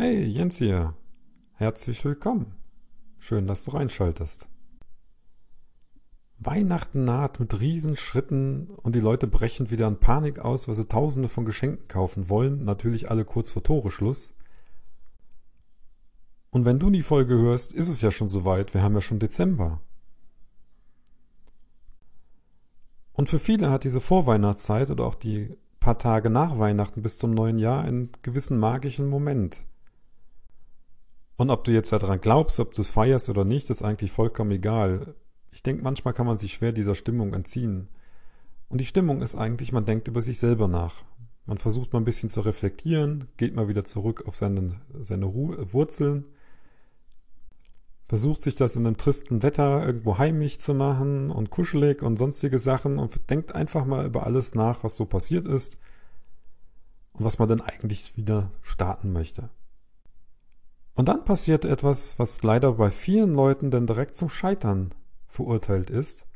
Hey, Jens hier. Herzlich willkommen. Schön, dass du reinschaltest. Weihnachten naht mit Riesenschritten und die Leute brechen wieder in Panik aus, weil sie tausende von Geschenken kaufen wollen, natürlich alle kurz vor Toreschluss. Und wenn du die Folge hörst, ist es ja schon soweit, wir haben ja schon Dezember. Und für viele hat diese Vorweihnachtszeit oder auch die paar Tage nach Weihnachten bis zum neuen Jahr einen gewissen magischen Moment. Und ob du jetzt daran glaubst, ob du es feierst oder nicht, ist eigentlich vollkommen egal. Ich denke, manchmal kann man sich schwer dieser Stimmung entziehen. Und die Stimmung ist eigentlich, man denkt über sich selber nach. Man versucht mal ein bisschen zu reflektieren, geht mal wieder zurück auf seine, seine Ruhe, Wurzeln, versucht sich das in einem tristen Wetter irgendwo heimlich zu machen und kuschelig und sonstige Sachen und denkt einfach mal über alles nach, was so passiert ist und was man dann eigentlich wieder starten möchte. Und dann passiert etwas, was leider bei vielen Leuten dann direkt zum Scheitern verurteilt ist.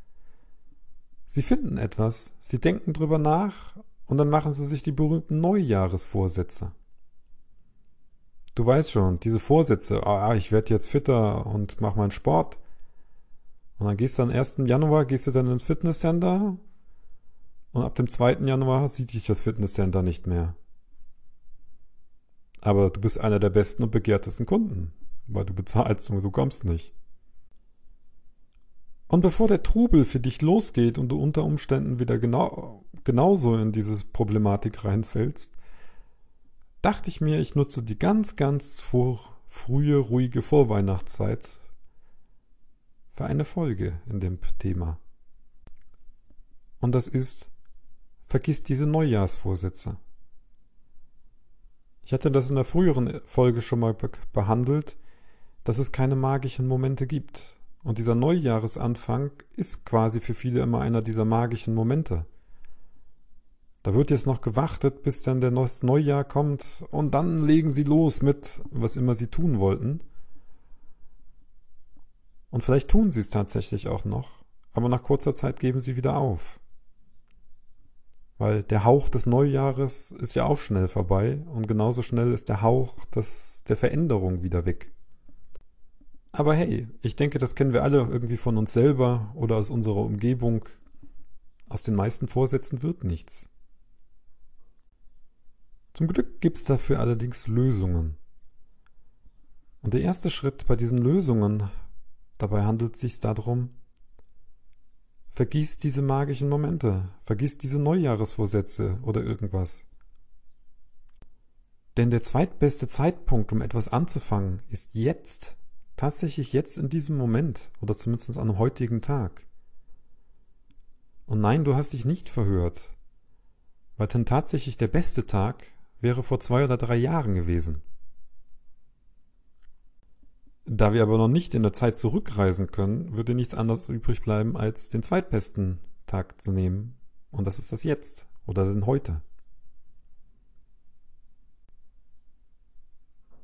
Sie finden etwas, sie denken drüber nach und dann machen sie sich die berühmten Neujahresvorsätze. Du weißt schon, diese Vorsätze, ah, ich werde jetzt fitter und mach meinen Sport. Und dann gehst du am 1. Januar, gehst du dann ins Fitnesscenter und ab dem 2. Januar sieht dich das Fitnesscenter nicht mehr. Aber du bist einer der besten und begehrtesten Kunden, weil du bezahlst und du kommst nicht. Und bevor der Trubel für dich losgeht und du unter Umständen wieder genau, genauso in diese Problematik reinfällst, dachte ich mir, ich nutze die ganz, ganz vor, frühe, ruhige Vorweihnachtszeit für eine Folge in dem Thema. Und das ist, vergiss diese Neujahrsvorsätze. Ich hatte das in der früheren Folge schon mal be behandelt, dass es keine magischen Momente gibt. Und dieser Neujahresanfang ist quasi für viele immer einer dieser magischen Momente. Da wird jetzt noch gewartet, bis dann das Neujahr kommt und dann legen sie los mit, was immer sie tun wollten. Und vielleicht tun sie es tatsächlich auch noch, aber nach kurzer Zeit geben sie wieder auf. Weil der Hauch des Neujahres ist ja auch schnell vorbei und genauso schnell ist der Hauch des, der Veränderung wieder weg. Aber hey, ich denke, das kennen wir alle irgendwie von uns selber oder aus unserer Umgebung. Aus den meisten Vorsätzen wird nichts. Zum Glück gibt es dafür allerdings Lösungen. Und der erste Schritt bei diesen Lösungen, dabei handelt es sich darum, Vergiss diese magischen Momente, vergiss diese Neujahresvorsätze oder irgendwas. Denn der zweitbeste Zeitpunkt, um etwas anzufangen, ist jetzt, tatsächlich jetzt in diesem Moment oder zumindest an dem heutigen Tag. Und nein, du hast dich nicht verhört, weil denn tatsächlich der beste Tag wäre vor zwei oder drei Jahren gewesen. Da wir aber noch nicht in der Zeit zurückreisen können, würde nichts anderes übrig bleiben, als den zweitbesten Tag zu nehmen. Und das ist das Jetzt oder den Heute.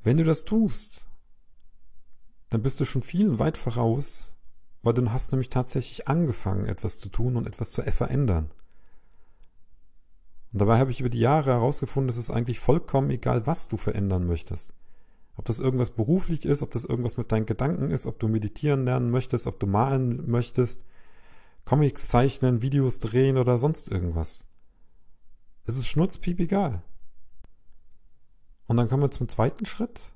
Wenn du das tust, dann bist du schon viel weit voraus, weil du hast nämlich tatsächlich angefangen, etwas zu tun und etwas zu verändern. Und dabei habe ich über die Jahre herausgefunden, es ist eigentlich vollkommen egal, was du verändern möchtest. Ob das irgendwas beruflich ist, ob das irgendwas mit deinen Gedanken ist, ob du meditieren lernen möchtest, ob du malen möchtest, Comics zeichnen, Videos drehen oder sonst irgendwas. Es ist schnurzpiep egal. Und dann kommen wir zum zweiten Schritt.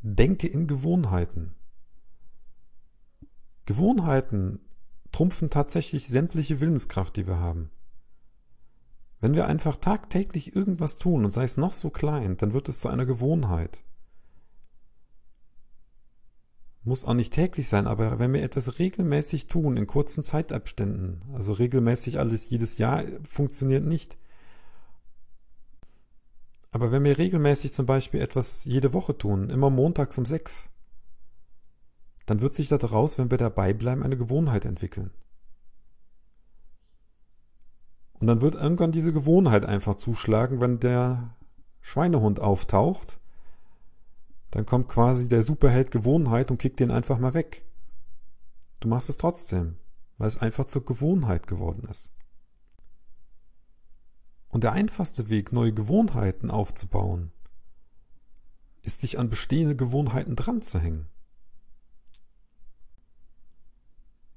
Denke in Gewohnheiten. Gewohnheiten trumpfen tatsächlich sämtliche Willenskraft, die wir haben. Wenn wir einfach tagtäglich irgendwas tun und sei es noch so klein, dann wird es zu einer Gewohnheit. Muss auch nicht täglich sein, aber wenn wir etwas regelmäßig tun, in kurzen Zeitabständen, also regelmäßig alles jedes Jahr, funktioniert nicht. Aber wenn wir regelmäßig zum Beispiel etwas jede Woche tun, immer montags um sechs, dann wird sich daraus, wenn wir dabei bleiben, eine Gewohnheit entwickeln. Und dann wird irgendwann diese Gewohnheit einfach zuschlagen, wenn der Schweinehund auftaucht dann kommt quasi der Superheld Gewohnheit und kickt den einfach mal weg. Du machst es trotzdem, weil es einfach zur Gewohnheit geworden ist. Und der einfachste Weg, neue Gewohnheiten aufzubauen, ist dich an bestehende Gewohnheiten dran zu hängen.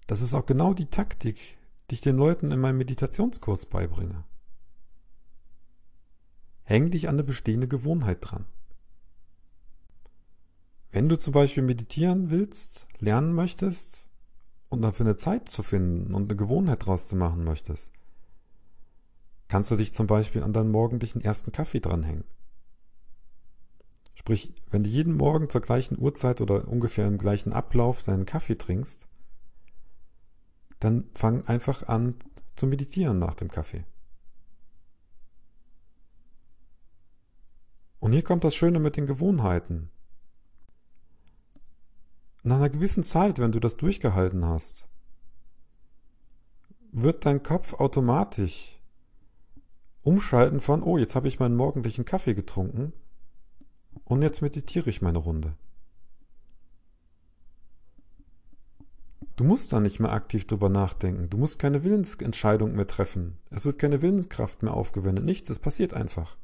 Das ist auch genau die Taktik, die ich den Leuten in meinem Meditationskurs beibringe. Häng dich an eine bestehende Gewohnheit dran. Wenn du zum Beispiel meditieren willst, lernen möchtest und dafür eine Zeit zu finden und eine Gewohnheit draus zu machen möchtest, kannst du dich zum Beispiel an deinen morgendlichen ersten Kaffee dranhängen. Sprich, wenn du jeden Morgen zur gleichen Uhrzeit oder ungefähr im gleichen Ablauf deinen Kaffee trinkst, dann fang einfach an zu meditieren nach dem Kaffee. Und hier kommt das Schöne mit den Gewohnheiten. Nach einer gewissen Zeit, wenn du das durchgehalten hast, wird dein Kopf automatisch umschalten von, oh, jetzt habe ich meinen morgendlichen Kaffee getrunken und jetzt meditiere ich meine Runde. Du musst da nicht mehr aktiv drüber nachdenken. Du musst keine Willensentscheidung mehr treffen. Es wird keine Willenskraft mehr aufgewendet. Nichts, es passiert einfach.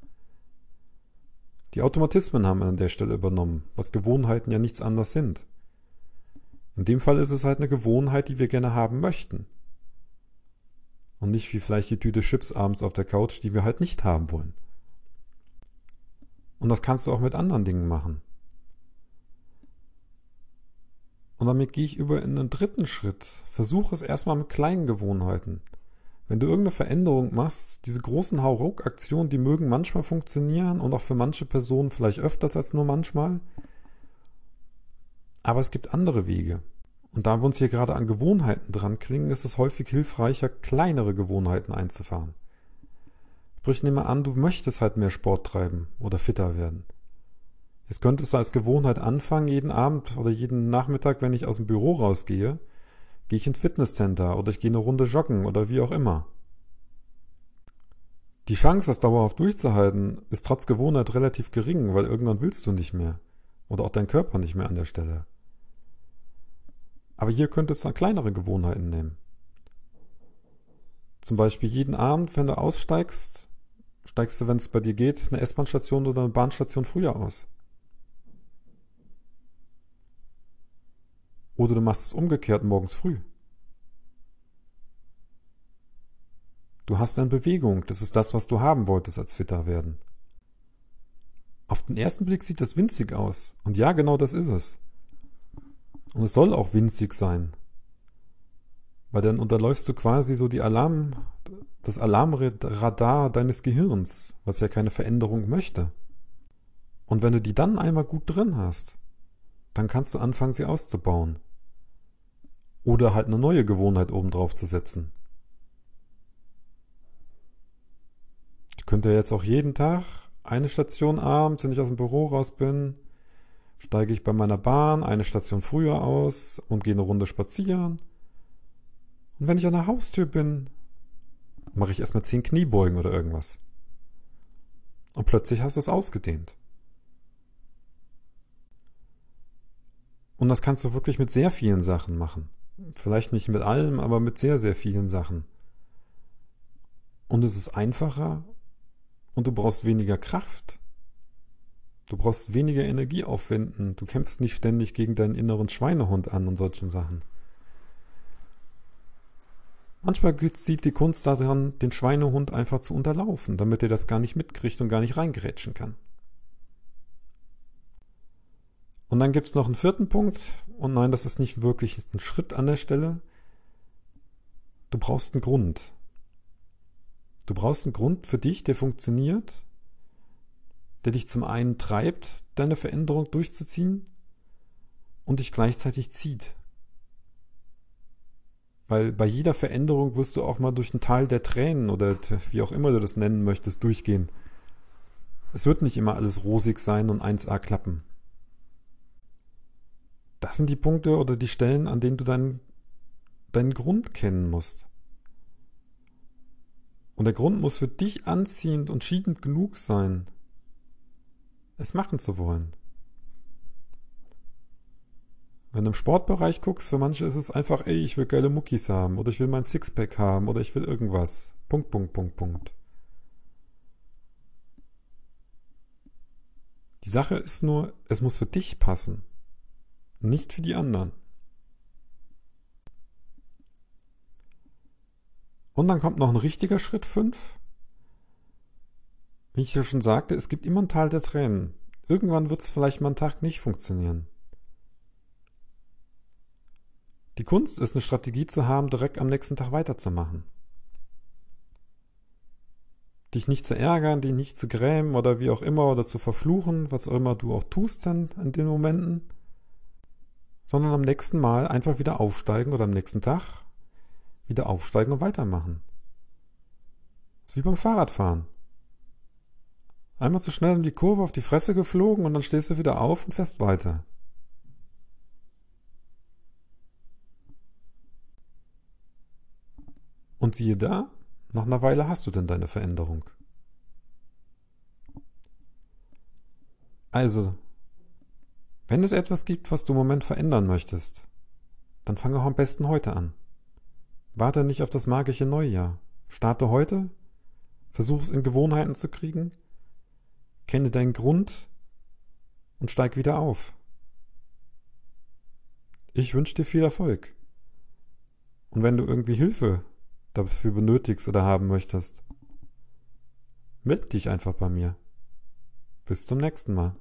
Die Automatismen haben an der Stelle übernommen, was Gewohnheiten ja nichts anderes sind. In dem Fall ist es halt eine Gewohnheit, die wir gerne haben möchten. Und nicht wie vielleicht die Tüte Chips abends auf der Couch, die wir halt nicht haben wollen. Und das kannst du auch mit anderen Dingen machen. Und damit gehe ich über in den dritten Schritt. Versuche es erstmal mit kleinen Gewohnheiten. Wenn du irgendeine Veränderung machst, diese großen Hauruck-Aktionen, die mögen manchmal funktionieren und auch für manche Personen vielleicht öfters als nur manchmal. Aber es gibt andere Wege. Und da wir uns hier gerade an Gewohnheiten dran klingen, ist es häufig hilfreicher, kleinere Gewohnheiten einzufahren. Sprich, nehme an, du möchtest halt mehr Sport treiben oder fitter werden. Jetzt könnte es als Gewohnheit anfangen, jeden Abend oder jeden Nachmittag, wenn ich aus dem Büro rausgehe, gehe ich ins Fitnesscenter oder ich gehe eine Runde joggen oder wie auch immer. Die Chance, das dauerhaft durchzuhalten, ist trotz Gewohnheit relativ gering, weil irgendwann willst du nicht mehr. Oder auch dein Körper nicht mehr an der Stelle. Aber hier könntest du dann kleinere Gewohnheiten nehmen. Zum Beispiel jeden Abend, wenn du aussteigst, steigst du, wenn es bei dir geht, eine S-Bahn-Station oder eine Bahnstation früher aus. Oder du machst es umgekehrt morgens früh. Du hast eine Bewegung, das ist das, was du haben wolltest als fitter werden. Auf den ersten Blick sieht das winzig aus. Und ja, genau das ist es. Und es soll auch winzig sein. Weil dann unterläufst du quasi so die Alarm, das Alarmradar deines Gehirns, was ja keine Veränderung möchte. Und wenn du die dann einmal gut drin hast, dann kannst du anfangen, sie auszubauen. Oder halt eine neue Gewohnheit obendrauf zu setzen. Ich könnte jetzt auch jeden Tag eine Station abends, wenn ich aus dem Büro raus bin, steige ich bei meiner Bahn eine Station früher aus und gehe eine Runde spazieren. Und wenn ich an der Haustür bin, mache ich erstmal zehn Kniebeugen oder irgendwas. Und plötzlich hast du es ausgedehnt. Und das kannst du wirklich mit sehr vielen Sachen machen. Vielleicht nicht mit allem, aber mit sehr, sehr vielen Sachen. Und es ist einfacher und du brauchst weniger Kraft. Du brauchst weniger Energie aufwenden. Du kämpfst nicht ständig gegen deinen inneren Schweinehund an und solchen Sachen. Manchmal sieht die Kunst daran, den Schweinehund einfach zu unterlaufen, damit er das gar nicht mitkriegt und gar nicht reingerätschen kann. Und dann gibt es noch einen vierten Punkt. Und nein, das ist nicht wirklich ein Schritt an der Stelle. Du brauchst einen Grund. Du brauchst einen Grund für dich, der funktioniert, der dich zum einen treibt, deine Veränderung durchzuziehen und dich gleichzeitig zieht. Weil bei jeder Veränderung wirst du auch mal durch einen Teil der Tränen oder wie auch immer du das nennen möchtest, durchgehen. Es wird nicht immer alles rosig sein und 1a klappen. Das sind die Punkte oder die Stellen, an denen du deinen, deinen Grund kennen musst. Und der Grund muss für dich anziehend und schiedend genug sein, es machen zu wollen. Wenn du im Sportbereich guckst, für manche ist es einfach, ey, ich will geile Muckis haben oder ich will mein Sixpack haben oder ich will irgendwas. Punkt, Punkt, Punkt, Punkt. Die Sache ist nur, es muss für dich passen, nicht für die anderen. Und dann kommt noch ein richtiger Schritt 5. Wie ich ja schon sagte, es gibt immer einen Teil der Tränen. Irgendwann wird es vielleicht mal einen Tag nicht funktionieren. Die Kunst ist, eine Strategie zu haben, direkt am nächsten Tag weiterzumachen. Dich nicht zu ärgern, dich nicht zu grämen oder wie auch immer oder zu verfluchen, was auch immer du auch tust dann in den Momenten, sondern am nächsten Mal einfach wieder aufsteigen oder am nächsten Tag wieder aufsteigen und weitermachen. Das ist wie beim Fahrradfahren. Einmal zu schnell in die Kurve auf die Fresse geflogen und dann stehst du wieder auf und fährst weiter. Und siehe da, nach einer Weile hast du denn deine Veränderung. Also, wenn es etwas gibt, was du im Moment verändern möchtest, dann fange auch am besten heute an. Warte nicht auf das magische Neujahr. Starte heute, versuch es in Gewohnheiten zu kriegen, kenne deinen Grund und steig wieder auf. Ich wünsche dir viel Erfolg. Und wenn du irgendwie Hilfe dafür benötigst oder haben möchtest, melde dich einfach bei mir. Bis zum nächsten Mal.